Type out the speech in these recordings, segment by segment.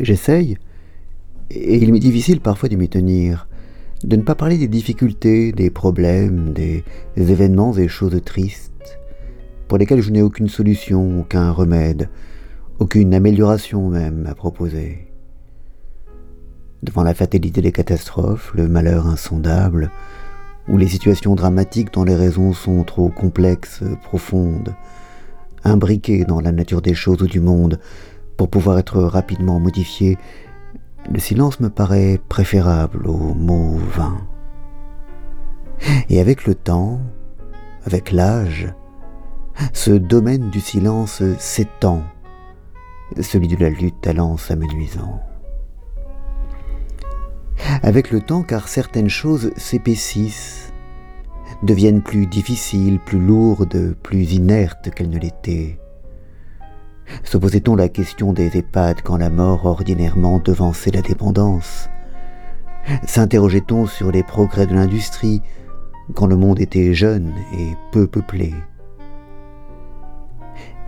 J'essaye, et il m'est difficile parfois de m'y tenir, de ne pas parler des difficultés, des problèmes, des événements et choses tristes, pour lesquels je n'ai aucune solution, aucun remède, aucune amélioration même à proposer. Devant la fatalité des catastrophes, le malheur insondable, ou les situations dramatiques dont les raisons sont trop complexes, profondes, imbriquées dans la nature des choses ou du monde, pour pouvoir être rapidement modifiées, le silence me paraît préférable aux mots vains. Et avec le temps, avec l'âge, ce domaine du silence s'étend, celui de la lutte allant s'amenuisant. Avec le temps, car certaines choses s'épaississent, deviennent plus difficiles, plus lourdes, plus inertes qu'elles ne l'étaient. Se posait-on la question des EHPAD quand la mort ordinairement devançait la dépendance? S'interrogeait-on sur les progrès de l'industrie quand le monde était jeune et peu peuplé?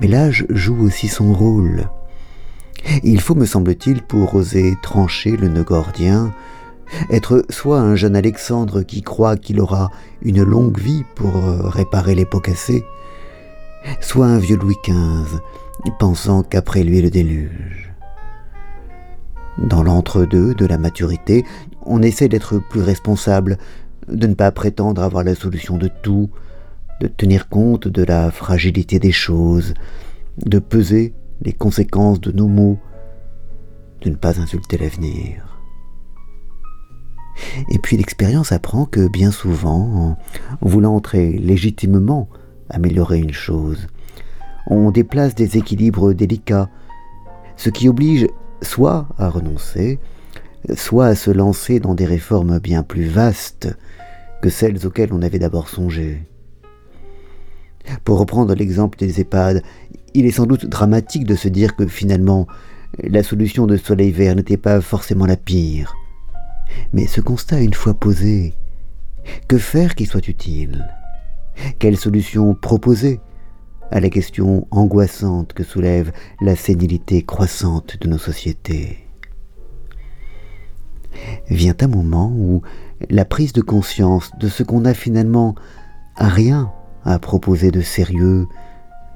Mais l'âge joue aussi son rôle. Il faut, me semble-t-il, pour oser trancher le nœud gordien, être soit un jeune Alexandre qui croit qu'il aura une longue vie pour réparer les pots cassés, soit un vieux Louis XV pensant qu'après lui le déluge. Dans l'entre-deux de la maturité, on essaie d'être plus responsable, de ne pas prétendre avoir la solution de tout, de tenir compte de la fragilité des choses, de peser les conséquences de nos mots, de ne pas insulter l'avenir. Et puis l'expérience apprend que bien souvent, en voulant très légitimement améliorer une chose, on déplace des équilibres délicats, ce qui oblige soit à renoncer, soit à se lancer dans des réformes bien plus vastes que celles auxquelles on avait d'abord songé. Pour reprendre l'exemple des EHPAD, il est sans doute dramatique de se dire que finalement la solution de Soleil Vert n'était pas forcément la pire. Mais ce constat une fois posé, que faire qui soit utile? Quelle solution proposer à la question angoissante que soulève la sénilité croissante de nos sociétés? Vient un moment où la prise de conscience de ce qu'on n'a finalement rien à proposer de sérieux,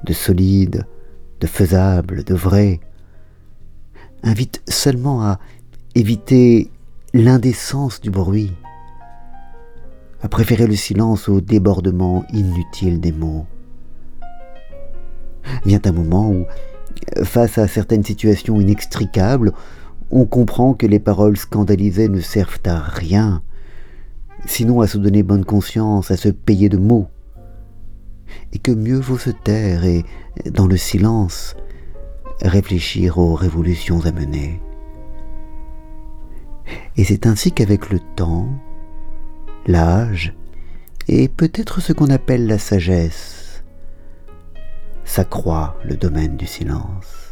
de solide, de faisable, de vrai, invite seulement à éviter l'indécence du bruit, à préférer le silence au débordement inutile des mots vient un moment où, face à certaines situations inextricables, on comprend que les paroles scandalisées ne servent à rien, sinon à se donner bonne conscience, à se payer de mots, et que mieux vaut se taire et, dans le silence, réfléchir aux révolutions à mener. Et c'est ainsi qu'avec le temps, l'âge, et peut-être ce qu'on appelle la sagesse, s'accroît le domaine du silence.